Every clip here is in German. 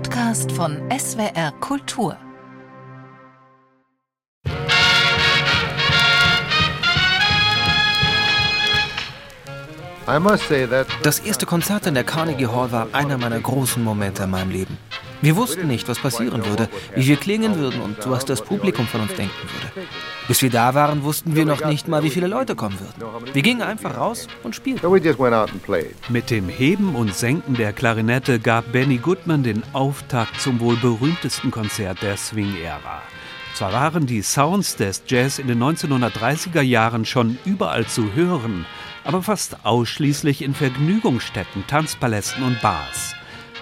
Podcast von SWR Kultur. Das erste Konzert in der Carnegie Hall war einer meiner großen Momente in meinem Leben. Wir wussten nicht, was passieren würde, wie wir klingen würden und was das Publikum von uns denken würde. Bis wir da waren, wussten wir noch nicht mal, wie viele Leute kommen würden. Wir gingen einfach raus und spielten. Mit dem Heben und Senken der Klarinette gab Benny Goodman den Auftakt zum wohl berühmtesten Konzert der Swing-Ära. Zwar waren die Sounds des Jazz in den 1930er Jahren schon überall zu hören, aber fast ausschließlich in Vergnügungsstätten, Tanzpalästen und Bars.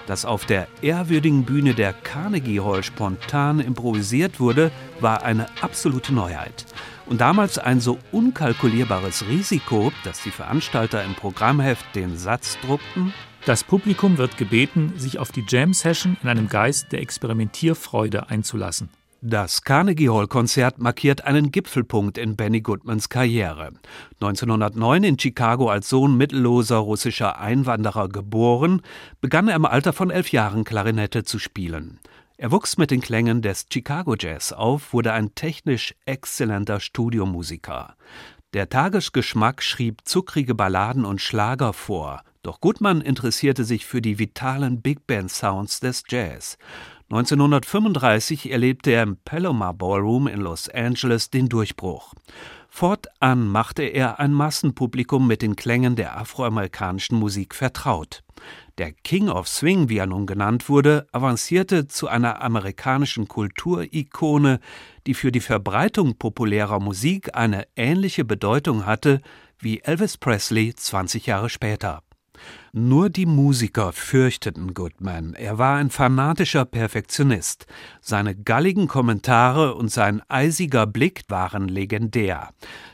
Dass auf der ehrwürdigen Bühne der Carnegie Hall spontan improvisiert wurde, war eine absolute Neuheit. Und damals ein so unkalkulierbares Risiko, dass die Veranstalter im Programmheft den Satz druckten: Das Publikum wird gebeten, sich auf die Jam-Session in einem Geist der Experimentierfreude einzulassen. Das Carnegie Hall Konzert markiert einen Gipfelpunkt in Benny Goodmans Karriere. 1909 in Chicago als Sohn mittelloser russischer Einwanderer geboren, begann er im Alter von elf Jahren Klarinette zu spielen. Er wuchs mit den Klängen des Chicago Jazz auf, wurde ein technisch exzellenter Studiomusiker. Der Tagesgeschmack schrieb zuckrige Balladen und Schlager vor, doch Goodman interessierte sich für die vitalen Big Band Sounds des Jazz. 1935 erlebte er im Palomar Ballroom in Los Angeles den Durchbruch. Fortan machte er ein Massenpublikum mit den Klängen der afroamerikanischen Musik vertraut. Der King of Swing, wie er nun genannt wurde, avancierte zu einer amerikanischen Kulturikone, die für die Verbreitung populärer Musik eine ähnliche Bedeutung hatte wie Elvis Presley 20 Jahre später. Nur die Musiker fürchteten Goodman. Er war ein fanatischer Perfektionist. Seine galligen Kommentare und sein eisiger Blick waren legendär.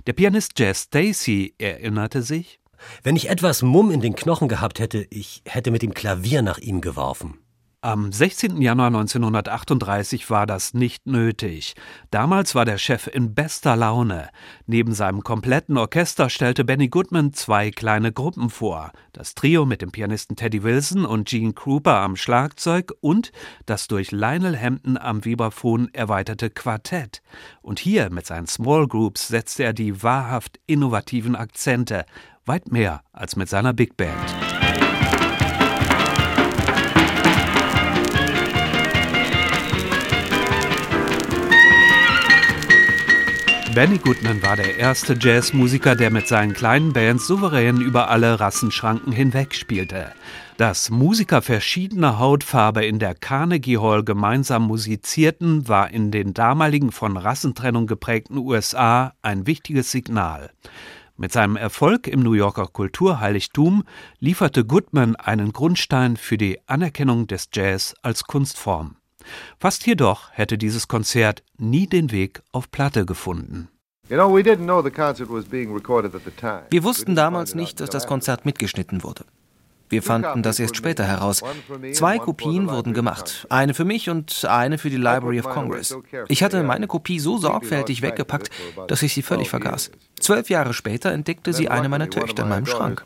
Der Pianist Jazz Stacy erinnerte sich: Wenn ich etwas Mumm in den Knochen gehabt hätte, ich hätte mit dem Klavier nach ihm geworfen. Am 16. Januar 1938 war das nicht nötig. Damals war der Chef in bester Laune. Neben seinem kompletten Orchester stellte Benny Goodman zwei kleine Gruppen vor. Das Trio mit dem Pianisten Teddy Wilson und Gene Krupa am Schlagzeug und das durch Lionel Hampton am Vibraphon erweiterte Quartett. Und hier mit seinen Small Groups setzte er die wahrhaft innovativen Akzente, weit mehr als mit seiner Big Band. Benny Goodman war der erste Jazzmusiker, der mit seinen kleinen Bands souverän über alle Rassenschranken hinweg spielte. Dass Musiker verschiedener Hautfarbe in der Carnegie Hall gemeinsam musizierten, war in den damaligen von Rassentrennung geprägten USA ein wichtiges Signal. Mit seinem Erfolg im New Yorker Kulturheiligtum lieferte Goodman einen Grundstein für die Anerkennung des Jazz als Kunstform. Fast jedoch hätte dieses Konzert nie den Weg auf Platte gefunden. Wir wussten damals nicht, dass das Konzert mitgeschnitten wurde. Wir fanden das erst später heraus. Zwei Kopien wurden gemacht, eine für mich und eine für die Library of Congress. Ich hatte meine Kopie so sorgfältig weggepackt, dass ich sie völlig vergaß. Zwölf Jahre später entdeckte sie eine meiner Töchter in meinem Schrank.